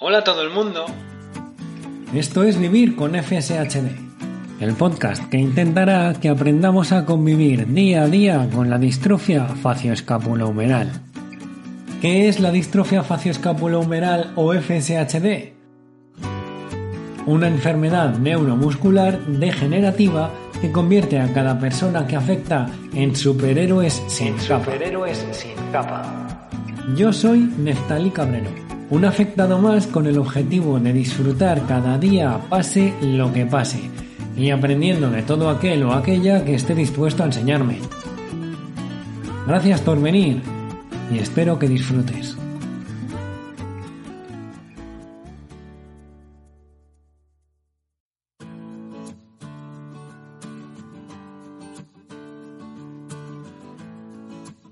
Hola a todo el mundo. Esto es Vivir con FSHD, el podcast que intentará que aprendamos a convivir día a día con la distrofia facioescapulohumeral. ¿Qué es la distrofia facioescapulohumeral o FSHD? Una enfermedad neuromuscular degenerativa que convierte a cada persona que afecta en superhéroes sin capa. Superhéroes sin capa. Yo soy Neftali Cabrero, un afectado más con el objetivo de disfrutar cada día pase lo que pase y aprendiendo de todo aquel o aquella que esté dispuesto a enseñarme. Gracias por venir y espero que disfrutes.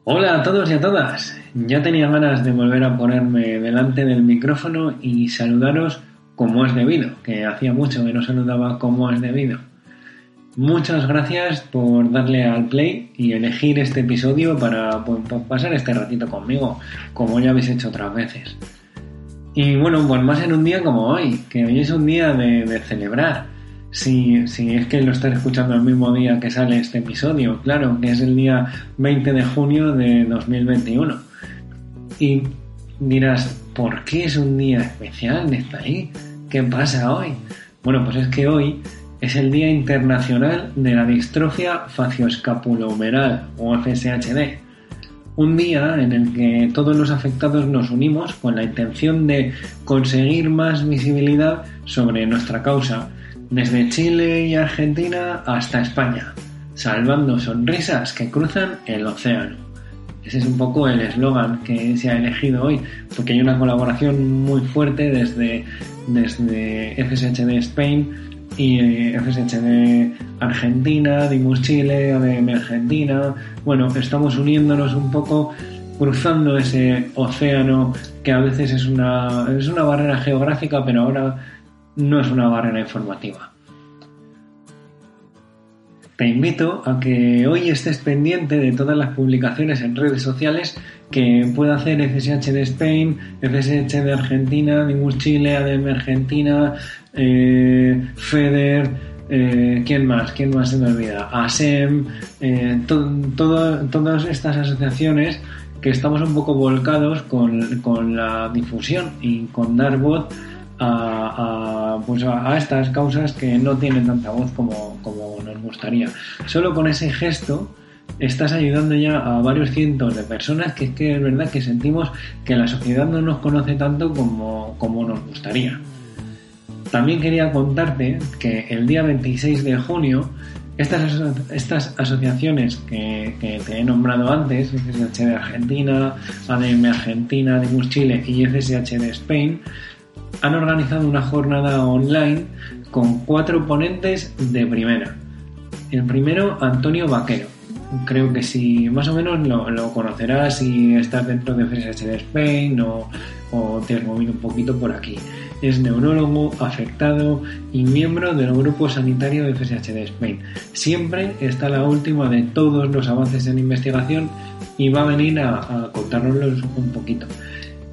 Hola a todos y a todas. Ya tenía ganas de volver a ponerme delante del micrófono y saludaros como es debido, que hacía mucho que no saludaba como es debido. Muchas gracias por darle al play y elegir este episodio para pues, pasar este ratito conmigo, como ya habéis hecho otras veces. Y bueno, pues más en un día como hoy, que hoy es un día de, celebrar. Si, si, es que lo estás escuchando el mismo día que sale este episodio, claro, que es el día 20 de junio de 2021. Y dirás, ¿por qué es un día especial? ¿Está ahí? ¿Qué pasa hoy? Bueno, pues es que hoy es el Día Internacional de la Distrofia Facioescapulohumeral o FSHD. Un día en el que todos los afectados nos unimos con la intención de conseguir más visibilidad sobre nuestra causa desde Chile y Argentina hasta España, salvando sonrisas que cruzan el océano. Ese es un poco el eslogan que se ha elegido hoy, porque hay una colaboración muy fuerte desde, desde FSHD Spain y eh, FSHD Argentina, Dimus Chile, ADM Argentina. Bueno, estamos uniéndonos un poco cruzando ese océano que a veces es una, es una barrera geográfica, pero ahora no es una barrera informativa. Te invito a que hoy estés pendiente de todas las publicaciones en redes sociales que pueda hacer FSH de Spain, FSH de Argentina, Dimus Chile, ADM Argentina, eh, FEDER, eh, ¿quién más? ¿Quién más se me olvida? ASEM, eh, to, todo, todas estas asociaciones que estamos un poco volcados con, con la difusión y con dar voz a, a, pues a, estas causas que no tienen tanta voz como, como, Solo con ese gesto estás ayudando ya a varios cientos de personas que es que es verdad que sentimos que la sociedad no nos conoce tanto como, como nos gustaría. También quería contarte que el día 26 de junio estas, estas asociaciones que, te he nombrado antes, FSH de Argentina, ADM Argentina, Dimus Chile y FSH de Spain, han organizado una jornada online con cuatro ponentes de primera. El primero, Antonio Vaquero. Creo que si más o menos lo, conocerás si estás dentro de FSH de Spain o, o te has movido un poquito por aquí. Es neurólogo, afectado y miembro del grupo sanitario de FSH de Spain. Siempre está la última de todos los avances en investigación y va a venir a, a contárnoslos un poquito.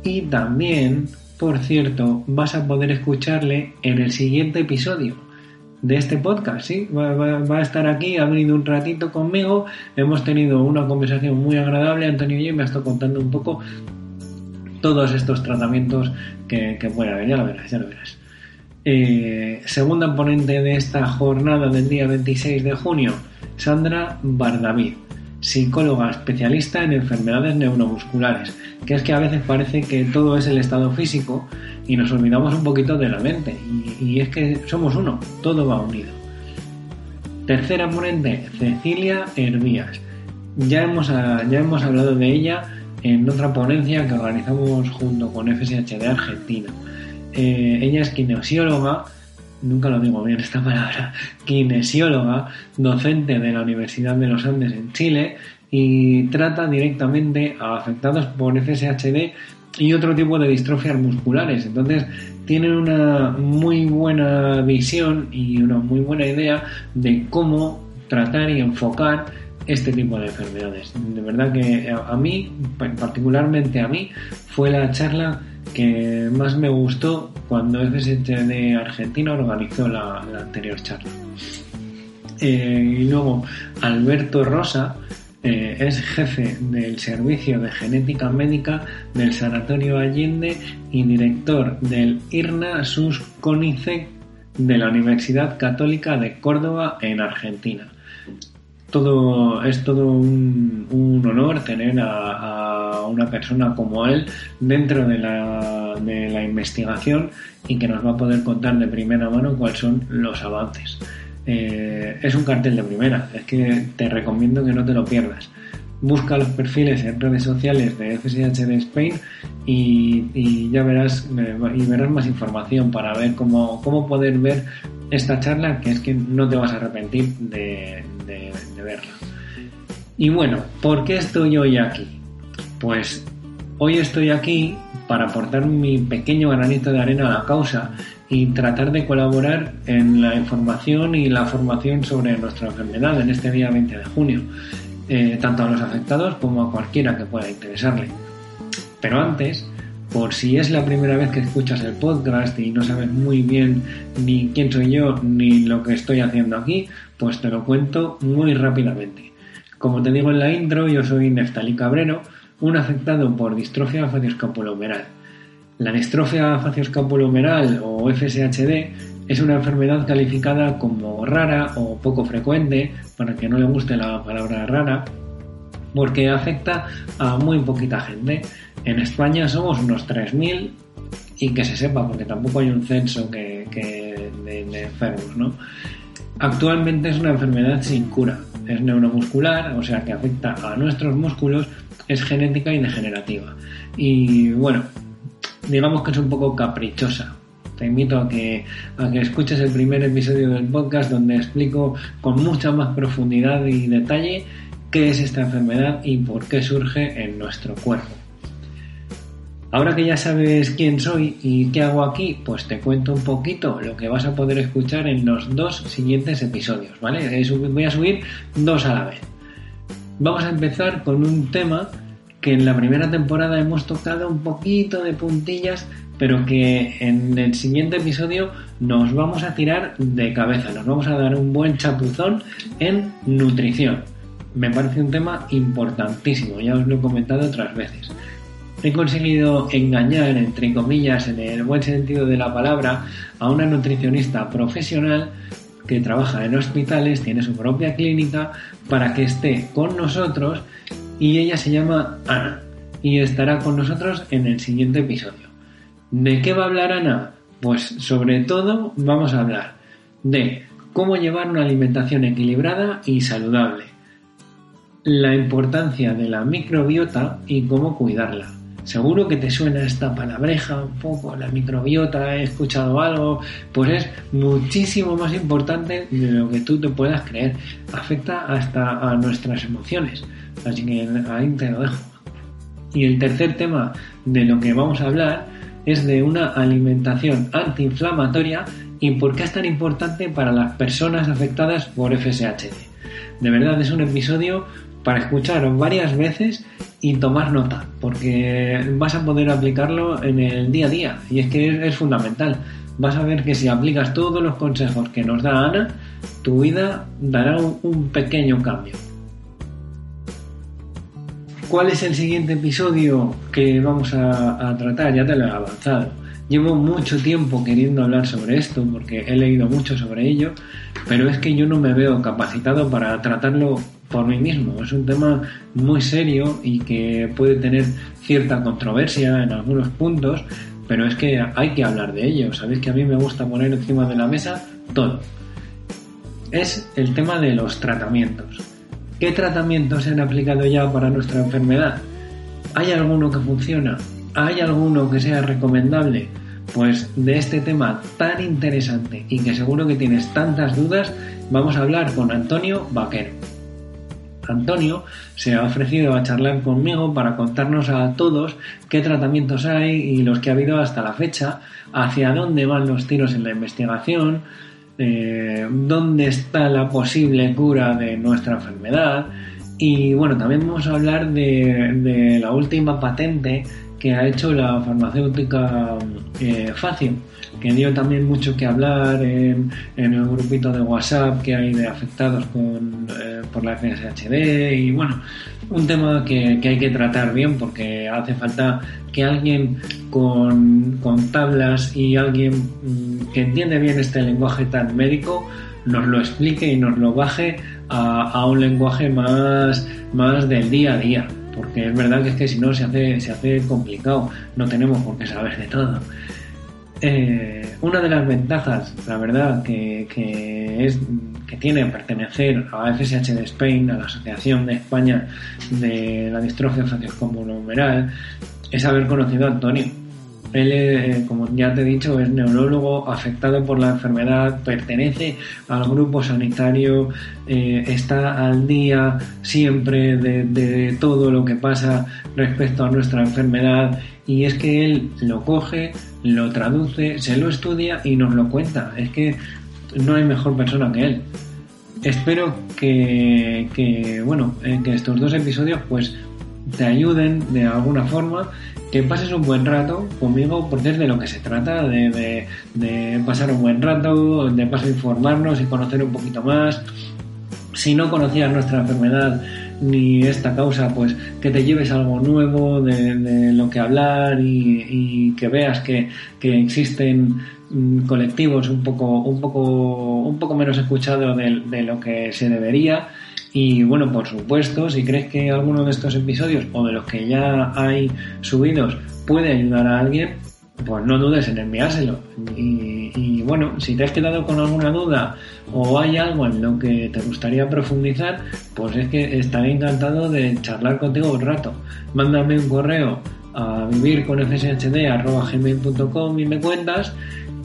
Y también por cierto, vas a poder escucharle en el siguiente episodio de este podcast, ¿sí? Va, a estar aquí, ha venido un ratito conmigo, hemos tenido una conversación muy agradable, Antonio y yo me ha estado contando un poco todos estos tratamientos que, que bueno, ya lo verás, ya lo verás. Eh, segunda ponente de esta jornada del día 26 de junio, Sandra Bardavid psicóloga especialista en enfermedades neuromusculares, que es que a veces parece que todo es el estado físico y nos olvidamos un poquito de la mente, y, es que somos uno, todo va unido. Tercera ponente, Cecilia Hervías. Ya hemos, ya hemos hablado de ella en otra ponencia que organizamos junto con FSH de Argentina. Eh, ella es kinesióloga, nunca lo digo bien esta palabra, kinesióloga, docente de la Universidad de los Andes en Chile y trata directamente a afectados por FSHD y otro tipo de distrofias musculares. Entonces tienen una muy buena visión y una muy buena idea de cómo tratar y enfocar este tipo de enfermedades. De verdad que a mí, particularmente a mí, fue la charla que más me gustó cuando FSH de Argentina organizó la, anterior charla. Eh, y luego Alberto Rosa eh, es jefe del Servicio de Genética Médica del Sanatorio Allende y director del IRNA SUS CONICET de la Universidad Católica de Córdoba en Argentina. Todo, es todo un, honor tener a, una persona como él dentro de la, de la investigación y que nos va a poder contar de primera mano cuáles son los avances. Eh, es un cartel de primera, es que te recomiendo que no te lo pierdas. Busca los perfiles en redes sociales de FSH de Spain y, ya verás y verás más información para ver cómo, cómo poder ver esta charla, que es que no te vas a arrepentir de, de verla. Y bueno, ¿por qué estoy hoy aquí? Pues hoy estoy aquí para aportar mi pequeño granito de arena a la causa y tratar de colaborar en la información y la formación sobre nuestra enfermedad en este día 20 de junio, eh, tanto a los afectados como a cualquiera que pueda interesarle. Pero antes, por si es la primera vez que escuchas el podcast y no sabes muy bien ni quién soy yo ni lo que estoy haciendo aquí, pues te lo cuento muy rápidamente. Como te digo en la intro, yo soy Neftali Cabrero, un afectado por distrofia facioscapulohumeral la distrofia facioscapulohumeral o FSHD es una enfermedad calificada como rara o poco frecuente, para que no le guste la palabra rara, porque afecta a muy poquita gente. En España somos unos 3.000 y que se sepa, porque tampoco hay un censo que, de, enfermos. ¿no? Actualmente es una enfermedad sin cura, es neuromuscular, o sea que afecta a nuestros músculos, es genética y degenerativa. Y bueno, digamos que es un poco caprichosa. Te invito a que, a que escuches el primer episodio del podcast donde explico con mucha más profundidad y detalle qué es esta enfermedad y por qué surge en nuestro cuerpo. Ahora que ya sabes quién soy y qué hago aquí, pues te cuento un poquito lo que vas a poder escuchar en los dos siguientes episodios, ¿vale? Voy a subir dos a la vez. Vamos a empezar con un tema que en la primera temporada hemos tocado un poquito de puntillas, pero que en el siguiente episodio nos vamos a tirar de cabeza, nos vamos a dar un buen chapuzón en nutrición. Me parece un tema importantísimo, ya os lo he comentado otras veces. He conseguido engañar, entre comillas, en el buen sentido de la palabra, a una nutricionista profesional que trabaja en hospitales, tiene su propia clínica, para que esté con nosotros y ella se llama Ana y estará con nosotros en el siguiente episodio. ¿De qué va a hablar Ana? Pues sobre todo vamos a hablar de cómo llevar una alimentación equilibrada y saludable, la importancia de la microbiota y cómo cuidarla. Seguro que te suena esta palabreja un poco, la microbiota, he escuchado algo, pues es muchísimo más importante de lo que tú te puedas creer. Afecta hasta a nuestras emociones. Así que ahí te lo dejo. Y el tercer tema de lo que vamos a hablar es de una alimentación antiinflamatoria y por qué es tan importante para las personas afectadas por FSHD. De verdad es un episodio para escuchar varias veces y tomar nota, porque vas a poder aplicarlo en el día a día y es que es, fundamental. Vas a ver que si aplicas todos los consejos que nos da Ana, tu vida dará un pequeño cambio. ¿Cuál es el siguiente episodio que vamos a, tratar? Ya te lo he avanzado. Llevo mucho tiempo queriendo hablar sobre esto porque he leído mucho sobre ello, pero es que yo no me veo capacitado para tratarlo por mí mismo. Es un tema muy serio y que puede tener cierta controversia en algunos puntos, pero es que hay que hablar de ello. Sabéis que a mí me gusta poner encima de la mesa todo. Es el tema de los tratamientos. ¿Qué tratamientos se han aplicado ya para nuestra enfermedad? ¿Hay alguno que funciona? ¿Hay alguno que sea recomendable? Pues de este tema tan interesante y que seguro que tienes tantas dudas, vamos a hablar con Antonio Vaquero. Antonio se ha ofrecido a charlar conmigo para contarnos a todos qué tratamientos hay y los que ha habido hasta la fecha, hacia dónde van los tiros en la investigación, eh, dónde está la posible cura de nuestra enfermedad. Y bueno, también vamos a hablar de, la última patente que ha hecho la farmacéutica eh, Facio, que dio también mucho que hablar en, el grupito de WhatsApp que hay de afectados con, eh, por la FSHD y bueno, un tema que, hay que tratar bien porque hace falta que alguien con, con tablas y alguien mm, que entiende bien este lenguaje tan médico nos lo explique y nos lo baje a, a un lenguaje más, más del día a día porque es verdad que es que si no se hace, se hace complicado, no tenemos por qué saber de todo. Eh, una de las ventajas, la verdad, que, que tiene pertenecer a FSH de Spain, a la Asociación de España de la Distrofia Facioscomunumeral, es haber conocido a Antonio él, eh, como ya te he dicho, es neurólogo afectado por la enfermedad, pertenece al grupo sanitario, eh, está al día siempre de, todo lo que pasa respecto a nuestra enfermedad y es que él lo coge, lo traduce, se lo estudia y nos lo cuenta. Es que no hay mejor persona que él. Espero que, que bueno, eh, que estos dos episodios pues te ayuden de alguna forma que pases un buen rato conmigo, porque es de lo que se trata, de, pasar un buen rato, de pasar a informarnos y conocer un poquito más. Si no conocías nuestra enfermedad ni esta causa, pues que te lleves algo nuevo de, lo que hablar y, que veas que, existen mm, colectivos un poco, un poco, un poco menos escuchados de lo que se debería y bueno, por supuesto, si crees que alguno de estos episodios o de los que ya hay subidos puede ayudar a alguien, pues no dudes en enviárselo. Y, bueno, si te has quedado con alguna duda o hay algo en lo que te gustaría profundizar, pues es que estaré encantado de charlar contigo un rato. Mándame un correo a vivirconfshd.com y me cuentas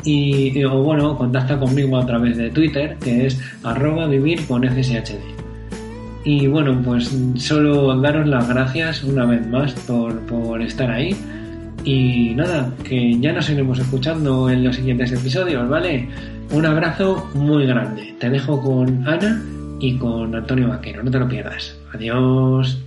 y, o bueno, contacta conmigo a través de Twitter que es arroba vivir y bueno, pues solo daros las gracias una vez más por, por estar ahí. Y nada, que ya nos iremos escuchando en los siguientes episodios, ¿vale? Un abrazo muy grande. Te dejo con Ana y con Antonio Vaquero. No te lo pierdas. Adiós.